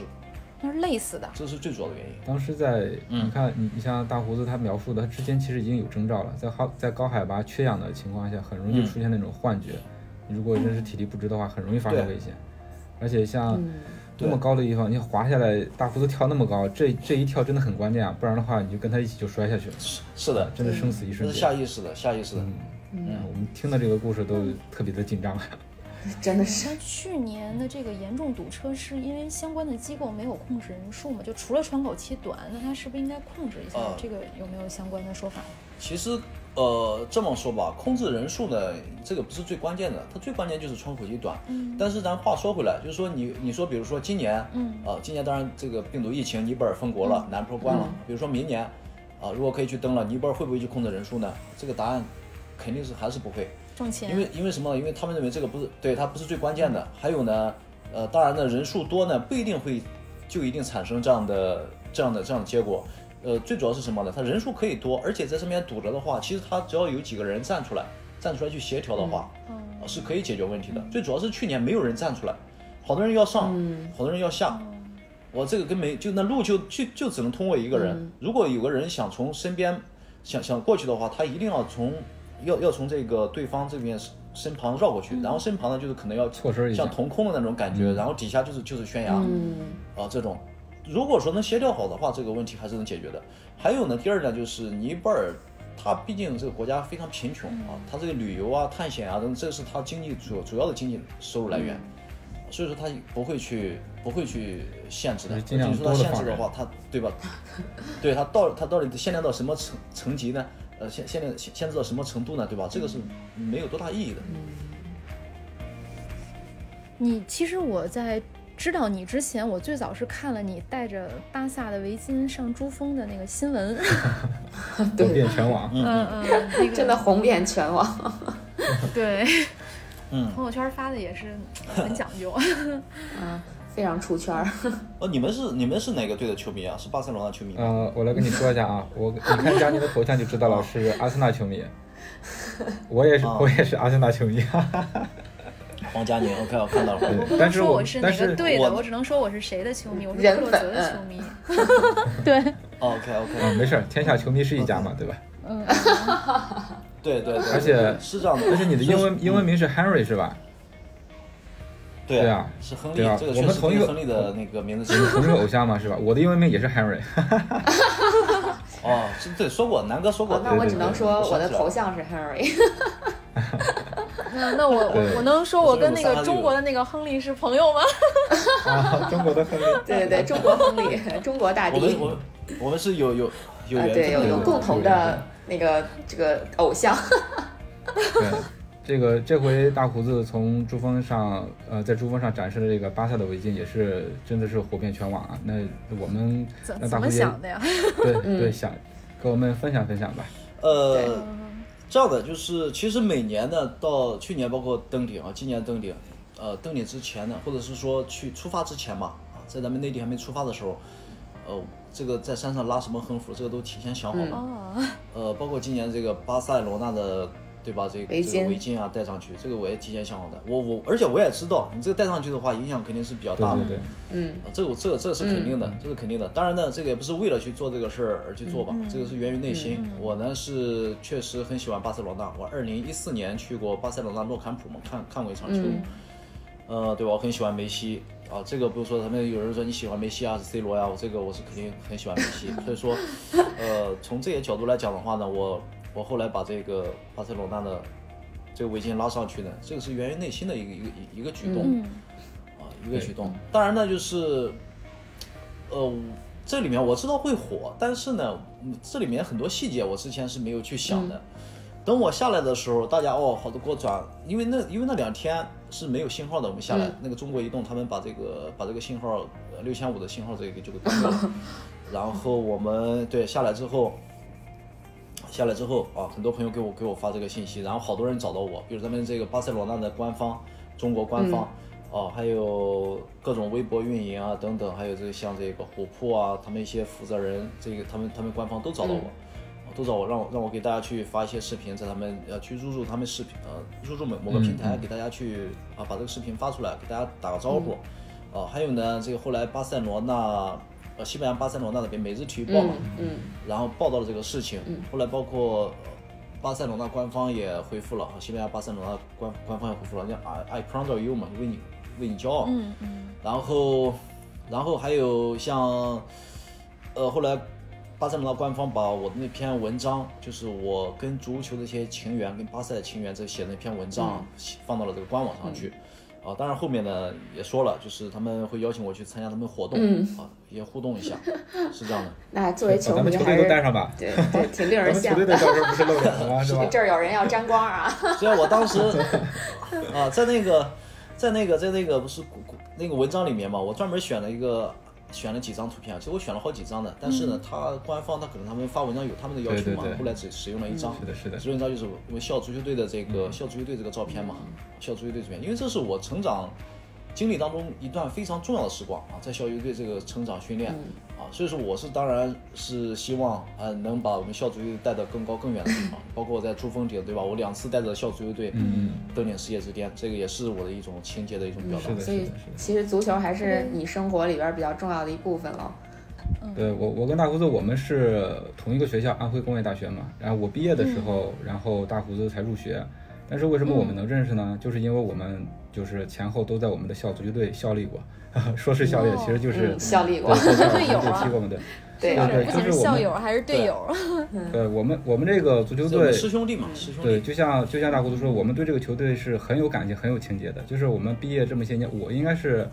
那是累死的，这是最主要的原因。当时在你看你你像大胡子他描述的，他之前其实已经有征兆了，在高在高海拔缺氧的情况下，很容易出现那种幻觉。如果真是体力不支的话，很容易发生危险。而且像那么高的地方，你滑下来，大胡子跳那么高，这这一跳真的很关键啊！不然的话，你就跟他一起就摔下去了。是是的，真的生死一瞬间。是下意识的，下意识的。嗯，我们听的这个故事都特别的紧张。真的是。去年的这个严重堵车，是因为相关的机构没有控制人数嘛？就除了窗口期短，那他是不是应该控制一下？这个有没有相关的说法？其实。呃，这么说吧，控制人数呢，这个不是最关键的，它最关键就是窗口期短。嗯。但是咱话说回来，就是说你你说，比如说今年，嗯，啊，今年当然这个病毒疫情，尼泊尔封国了，南坡关了。比如说明年，啊，如果可以去登了，尼泊尔会不会去控制人数呢？这个答案肯定是还是不会。挣钱。因为因为什么？因为他们认为这个不是对它不是最关键的。还有呢，呃，当然呢，人数多呢不一定会就一定产生这样的这样的这样的结果。呃，最主要是什么呢？他人数可以多，而且在这边堵着的话，其实他只要有几个人站出来，站出来去协调的话，是可以解决问题的。最主要是去年没有人站出来，好多人要上，好多人要下，我这个跟没就那路就就就只能通过一个人。如果有个人想从身边想想过去的话，他一定要从要要从这个对方这边身旁绕过去，然后身旁呢就是可能要像腾空的那种感觉，然后底下就是就是悬崖，啊这种。如果说能协调好的话，这个问题还是能解决的。还有呢，第二呢，就是尼泊尔，它毕竟这个国家非常贫穷啊，它这个旅游啊、探险啊等，这是它经济主主要的经济收入来源，所以说它不会去不会去限制的。就是说它限制的话，它对吧？[LAUGHS] 对它到它到底限量到什么层层级呢？呃，限限量限制到什么程度呢？对吧？这个是没有多大意义的。嗯你其实我在。知道你之前，我最早是看了你带着巴萨的围巾上珠峰的那个新闻，[LAUGHS] [LAUGHS] 红遍全网，嗯嗯，[LAUGHS] 真的红遍全网，对，嗯，朋友圈发的也是很讲究，嗯，非常出圈。[LAUGHS] 哦，你们是你们是哪个队的球迷啊？是巴塞罗那球迷？呃，我来跟你说一下啊，我你看佳宁的头像就知道了，是阿森纳球迷，我也是我也是阿森纳球迷。[LAUGHS] 黄佳宁，OK，我看到了。不能说我是哪个队的，我只能说我是谁的球迷，我是克洛泽的球迷。[LAUGHS] 对，OK，OK，没事，天下球迷是一家嘛，对吧？嗯，对对对，而且是这样的，而且你的英文英文名是 Henry 是吧？对啊，是亨利，对啊，这个我们同一个亨利的那个名字，同一个偶像嘛，是吧？我的英文名也是 Henry。[LAUGHS] 哦，是对，说过，南哥说过。那我只能说我的头像是 Henry。[LAUGHS] 那那我我我能说我跟那个中国的那个亨利是朋友吗？[LAUGHS] 啊，中国的亨利，对对对，中国亨利，中国大帝。我们我们我们是有有有对有有共同的那个这个偶像。对，这个这回大胡子从珠峰上呃在珠峰上展示的这个巴萨的围巾也是真的是火遍全网啊。那我们那大胡子想的呀？对对，想跟我们分享分享吧。呃。这样的就是，其实每年呢，到去年包括登顶啊，今年登顶，呃，登顶之前呢，或者是说去出发之前嘛，啊，在咱们内地还没出发的时候，呃，这个在山上拉什么横幅，这个都提前想好了，呃，包括今年这个巴塞罗那的。对吧？这个这个围巾啊，戴上去，这个我也提前想好的。我我，而且我也知道，你这个戴上去的话，影响肯定是比较大的。对对对。嗯。这个这个这个是肯定的，这是肯定的。当然呢，这个也不是为了去做这个事儿而去做吧，这个是源于内心。我呢是确实很喜欢巴塞罗那，我二零一四年去过巴塞罗那诺坎普嘛，看看过一场球。嗯。呃，对吧？我很喜欢梅西啊，这个不是说他们有人说你喜欢梅西啊，是 C 罗呀，我这个我是肯定很喜欢梅西。所以说，呃，从这些角度来讲的话呢，我我后来把这个巴塞罗那的。这个围巾拉上去的，这个是源于内心的一个一个一一个举动，啊，一个举动。当然呢，就是，呃，这里面我知道会火，但是呢，这里面很多细节我之前是没有去想的。等我下来的时候，大家哦，好多给我转，因为那因为那两天是没有信号的，我们下来、那个中国移动他们把这个把这个信号六千五的信号这个就给关掉了，[LAUGHS] 然后我们对下来之后。下来之后啊，很多朋友给我给我发这个信息，然后好多人找到我，比如咱们这个巴塞罗那的官方，中国官方，哦、还有各种微博运营啊等等，还有这个像这个虎扑啊，他们一些负责人，这个他们他们官方都找到我，啊都找我让我让我给大家去发一些视频，在他们呃去入驻他们视频呃入驻某某个平台，给大家去啊把这个视频发出来，给大家打个招呼，啊还有呢这个后来巴塞罗那。呃，西班牙巴塞罗那那边《每日体育报》嘛，嗯然后报道了这个事情。后来包括呃巴塞罗那官方也回复了，西班牙巴塞罗那官官方也回复了，叫 I I proud of you 嘛，为你为你骄傲。嗯嗯然后，然后还有像，呃，后来巴塞罗那官方把我的那篇文章，就是我跟足球的一些情缘，跟巴塞的情缘，这写的那篇文章，放到了这个官网上去。啊，当然后面呢也说了，就是他们会邀请我去参加他们活动，啊，也互动一下，是这样的。[LAUGHS] 那作为把咱们球球迷还是队都带上吧。对对，挺令 [LAUGHS] 人羡慕的。们球队的照片不是露脸了吗？[LAUGHS] 是吧？这儿有人要沾光啊！虽然我当时啊，在那个，在那个，在那个不是古古那个文章里面嘛，我专门选了一个，选了几张图片，其实我选了好几张的，但是呢，他官方他可能他们发文章有他们的要求嘛后来只使用了一张，是的是的。使用一张就是我们校足球队的这个校足球队这个照片嘛，校足球队这边，因为这是我成长。经历当中一段非常重要的时光啊，在校球队这个成长训练、啊，所以说我是当然是希望呃能把我们校足球队带到更高更远的地方，[LAUGHS] 包括我在珠峰顶对吧？我两次带着校足球队登顶世界之巅，这个也是我的一种情节的一种表达。所以。其实足球还是你生活里边比较重要的一部分了。对我，我跟大胡子我们是同一个学校，安徽工业大学嘛。然后我毕业的时候，然后大胡子才入学。但是为什么我们能认识呢？就是因为我们就是前后都在我们的校足球队效力过。说是效力，其实就是嗯效力过 [LAUGHS] 队友啊踢过嘛，对。对就是是我们校友，还是队友。对我们我们这个足球队师兄弟嘛，师兄对，就像就像大胡子说，我们对这个球队是很有感情、很有情节的。就是我们毕业这么些年，我应该是，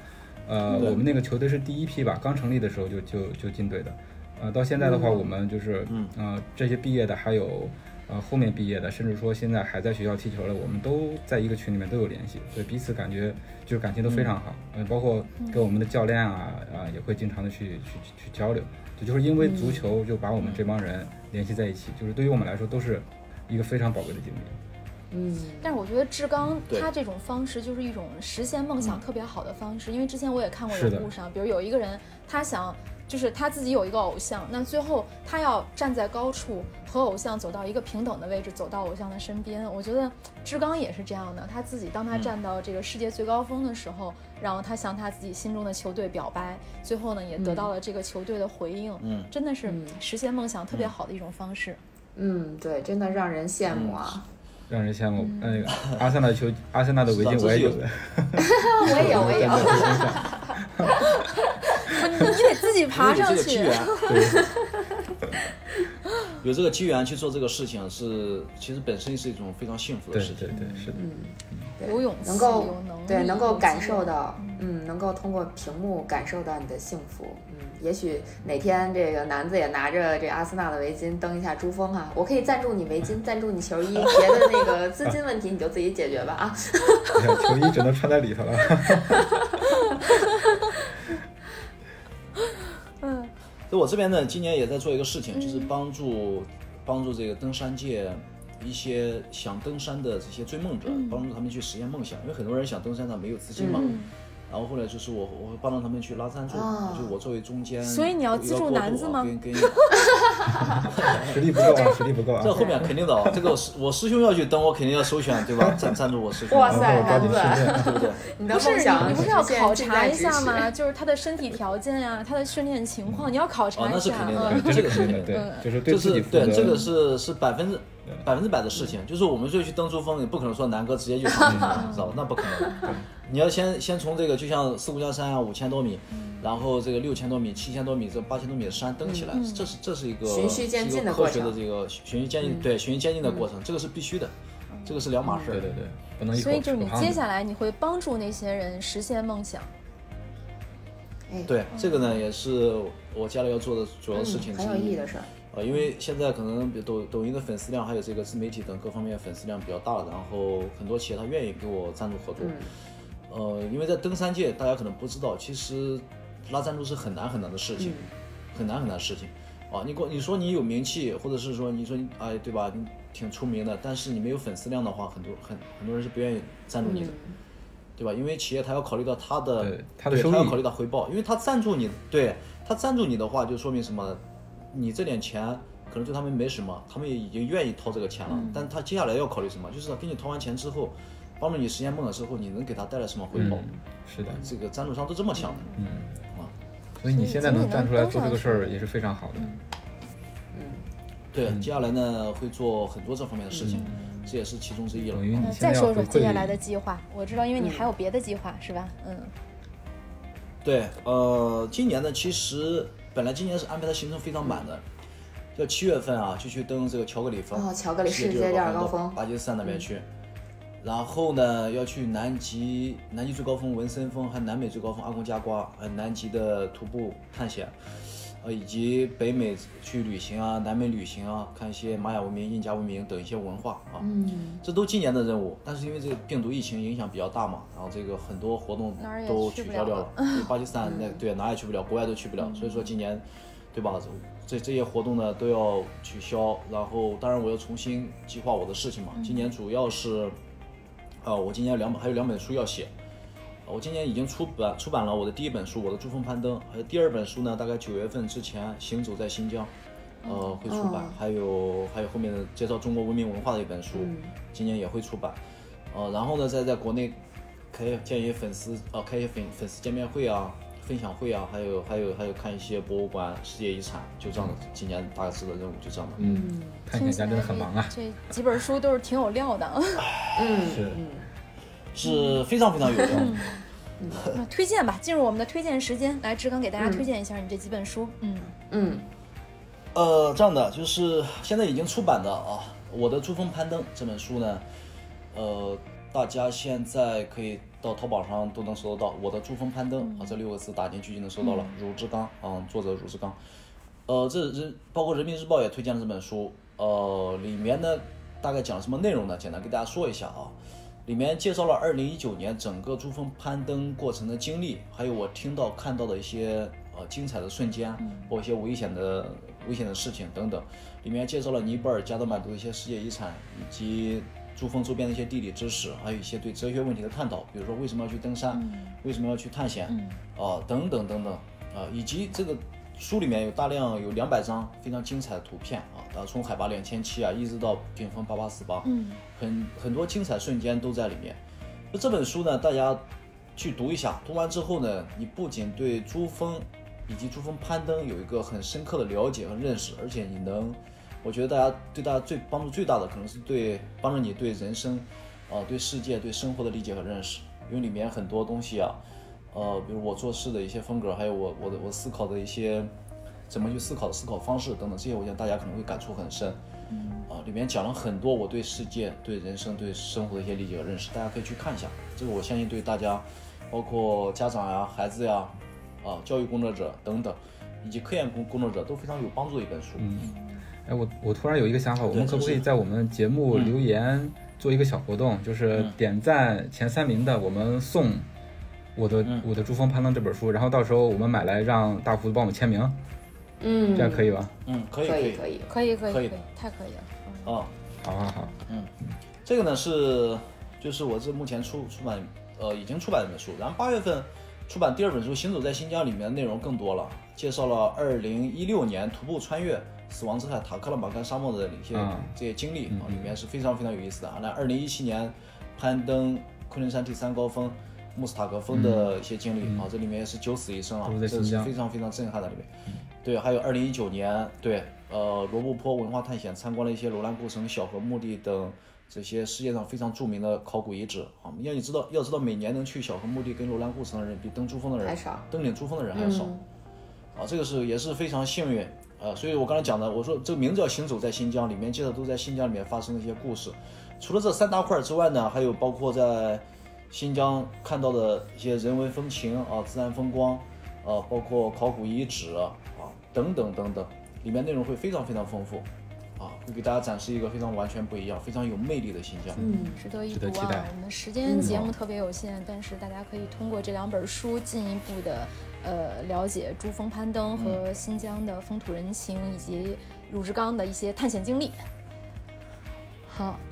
呃，我们那个球队是第一批吧，刚成立的时候就就就进队的。呃，到现在的话，我们就是，嗯呃，这些毕业的，还有呃后面毕业的，甚至说现在还在学校踢球的，我们都在一个群里面都有联系，所以彼此感觉就是感情都非常好。嗯、包括跟我们的教练啊啊、也会经常的去去去去交流。就就是因为足球就把我们这帮人联系在一起，就是对于我们来说都是一个非常宝贵的经历。嗯，但是我觉得志刚他这种方式就是一种实现梦想特别好的方式，因为之前我也看过是的有故事啊，比如有一个人他想就是他自己有一个偶像，那最后他要站在高处和偶像走到一个平等的位置，走到偶像的身边。我觉得志刚也是这样的，他自己当他站到这个世界最高峰的时候，然后他向他自己心中的球队表白，最后呢也得到了这个球队的回应，嗯真的是实现梦想特别好的一种方式。嗯，对，真的让人羡慕啊！让人羡慕。那个阿森纳球，阿森纳的围巾我也有的，[LAUGHS] 我也有，[LAUGHS] 我也有。[LAUGHS] 你得自己爬上去。[LAUGHS] 有这个机缘去做这个事情是，其实本身是一种非常幸福的事情。对对，是的。嗯有勇气能够有能对，能够感受到，嗯，能够通过屏幕感受到你的幸福，嗯，也许哪天这个男子也拿着这阿森纳的围巾登一下珠峰啊，我可以赞助你围巾，[LAUGHS] 赞助你球衣，别的那个资金问题你就自己解决吧啊。[LAUGHS] 球衣只能穿在里头了。所以我这边呢，今年也在做一个事情，就是帮助帮助这个登山界一些想登山的这些追梦者，帮助他们去实现梦想。因为很多人想登山，他没有资金嘛。然后后来就是我我会帮助他们去拉赞助，哦就是我作为中间，所以你要资助男子吗啊跟跟 [LAUGHS] 实力不够啊，实力不够啊。这后面肯定的啊，这个我师兄要去登，我肯定要首选，对吧？赞赞助我师兄。哇塞然后抓紧男子。对不对？[LAUGHS] 你的不是梦想你，你不是要考察一下吗？就是他的身体条件呀，他的训练情况，你要考察哦，一下。那是肯定的嗯，这这个是是肯定的。对，就是对自己负责。是对，这个是是百分之百分之百的事情。就是我们就去登珠峰，你不可能说南哥直接就上 [LAUGHS] 去，知道吧？那不可能。你要先先从这个，就像四姑娘山啊，五千多米，然后这个六千多米、七千多米、这八千多米的山登起来，这是这是一个循序渐进的过程的这个循序渐进，对循序渐进的过程，这个是必须的，这个是两码事儿。对对对，不能一口所以就是你接下来你会帮助那些人实现梦想。哎，对，这个呢也是我将来要做的主要事情很有意义。的事儿。呃，因为现在可能比抖抖音的粉丝量，还有这个自媒体等各方面粉丝量比较大，然后很多企业他愿意给我赞助合作。呃，因为在登山界，大家可能不知道，其实拉赞助是很难很难的事情，很难很难的事情。啊，你过你说你有名气，或者是说你说你哎对吧，你挺出名的，但是你没有粉丝量的话，很多很很多人是不愿意赞助你的，对吧？因为企业他要考虑到他的他的收益对他要考虑到回报，因为他赞助你，对他赞助你的话，就说明什么？你这点钱可能对他们没什么，他们也已经愿意掏这个钱了，但他接下来要考虑什么？就是给你掏完钱之后，帮助你实现梦想之后，你能给他带来什么回报？嗯，是的，这个赞助商都这么想的。嗯啊，所以你现在能站出来做这个事儿也是非常好的。嗯对，接下来呢会做很多这方面的事情，这也是其中之一了等。于你呃现在要再说说接下来的计划，我知道，因为你还有别的计划，是吧？嗯，对，呃，今年呢，其实本来今年是安排的行程非常满的，要七月份啊就去登这个乔格里峰，哦乔格里世界世界第二高高峰。巴基斯坦那边去。然后呢，要去南极，南极最高峰文森峰，还有南美最高峰阿贡加瓜，还有南极的徒步探险，呃，以及北美去旅行啊，南美旅行啊，看一些玛雅文明、印加文明等一些文化啊。嗯，这都今年的任务，但是因为这个病毒疫情影响比较大嘛，然后这个很多活动都取消掉了了。对，巴基斯坦 [LAUGHS] 那对哪也去不了，国外都去不了，所以说今年，对吧？这这些活动呢都要取消，然后当然我要重新计划我的事情嘛。今年主要是，啊，我今年两本还有两本书要写。我今年已经出版出版了我的第一本书《我的珠峰攀登》，还有第二本书呢，大概九月份之前，《行走在新疆》，呃，会出版，还有还有后面的介绍中国文明文化的一本书，今年也会出版，呃，然后呢，再在国内开建一些粉丝呃，开一些粉粉丝见面会啊、分享会啊，还有还有还有看一些博物馆、世界遗产，就这样的，今年大致的任务就这样的。嗯，看起来真的很忙啊。这几本书都是挺有料的 [LAUGHS] 嗯。是，是非常非常有用。那推荐吧，进入我们的推荐时间，来志刚给大家推荐一下你这几本书。嗯，嗯，呃，这样的就是现在已经出版的啊，《我的珠峰攀登》这本书呢，呃，大家现在可以到淘宝上都能搜得到，《我的珠峰攀登》啊这六个字打进去就能搜到了。汝志刚啊，作者汝志刚，呃，这人包括人民日报也推荐了这本书，呃，里面呢大概讲了什么内容呢？简单给大家说一下啊。里面介绍了二零一九年整个珠峰攀登过程的经历，还有我听到看到的一些呃精彩的瞬间，包括一些危险的危险的事情等等。里面介绍了尼泊尔加德满都的一些世界遗产，以及珠峰周边的一些地理知识，还有一些对哲学问题的探讨，比如说为什么要去登山，为什么要去探险，啊、等等等等，啊、以及这个书里面有大量有两百张非常精彩的图片啊，然后从海拔两千七啊，一直到顶峰八八四八，嗯，很很多精彩瞬间都在里面。那这本书呢，大家去读一下，读完之后呢，你不仅对珠峰以及珠峰攀登有一个很深刻的了解和认识，而且你能，我觉得大家对大家最帮助最大的，可能是对帮助你对人生，啊、对世界、对生活的理解和认识，因为里面很多东西啊，呃，比如我做事的一些风格，还有我我的我思考的一些怎么去思考的思考方式等等，这些我想大家可能会感触很深。嗯啊，里面讲了很多我对世界、对人生、对生活的一些理解和认识，大家可以去看一下。这个我相信对大家，包括家长呀、孩子呀、啊教育工作者等等，以及科研工工作者都非常有帮助的一本书。嗯哎，我我突然有一个想法，我们可不可以在我们节目嗯留言做一个小活动，就是点赞前三名的，我们送我的嗯我的珠峰攀登这本书，然后到时候我们买来让大胡子帮我们签名，嗯，这样可以吧？嗯，可以可以可以，可以，可以，可以可以的，太可以了。哦。好好好，嗯这个呢是就是我这目前出出版呃已经出版的一本书，然后八月份出版第二本书《行走在新疆》，里面的内容更多了，介绍了二零一六年徒步穿越死亡之海塔克拉玛干沙漠的一些、嗯这些经历啊，里面是非常非常有意思的啊。那二零一七年攀登昆仑山第三高峰穆斯塔格峰的一些经历、啊，这里面也是九死一生啊都，在这是非常非常震撼的里面。对，还有二零一九年，对，呃，罗布泊文化探险参观了一些楼兰古城、小河墓地等这些世界上非常著名的考古遗址啊。要你知道，要知道每年能去小河墓地跟楼兰古城的人，比登珠峰的人还少登顶珠峰的人还少。啊，这个是也是非常幸运，呃，所以我刚才讲的，我说这个名字叫《行走在新疆》，里面介绍都在新疆里面发生的一些故事。除了这三大块之外呢，还有包括在新疆看到的一些人文风情啊、自然风光，啊，包括考古遗址啊等等等等里面内容会非常非常丰富，啊，会给大家展示一个非常完全不一样、非常有魅力的新疆。嗯，值得一读啊！我们时间节目特别有限，但是大家可以通过这两本书进一步的呃了解珠峰攀登和新疆的风土人情，以及鲁志刚的一些探险经历。好，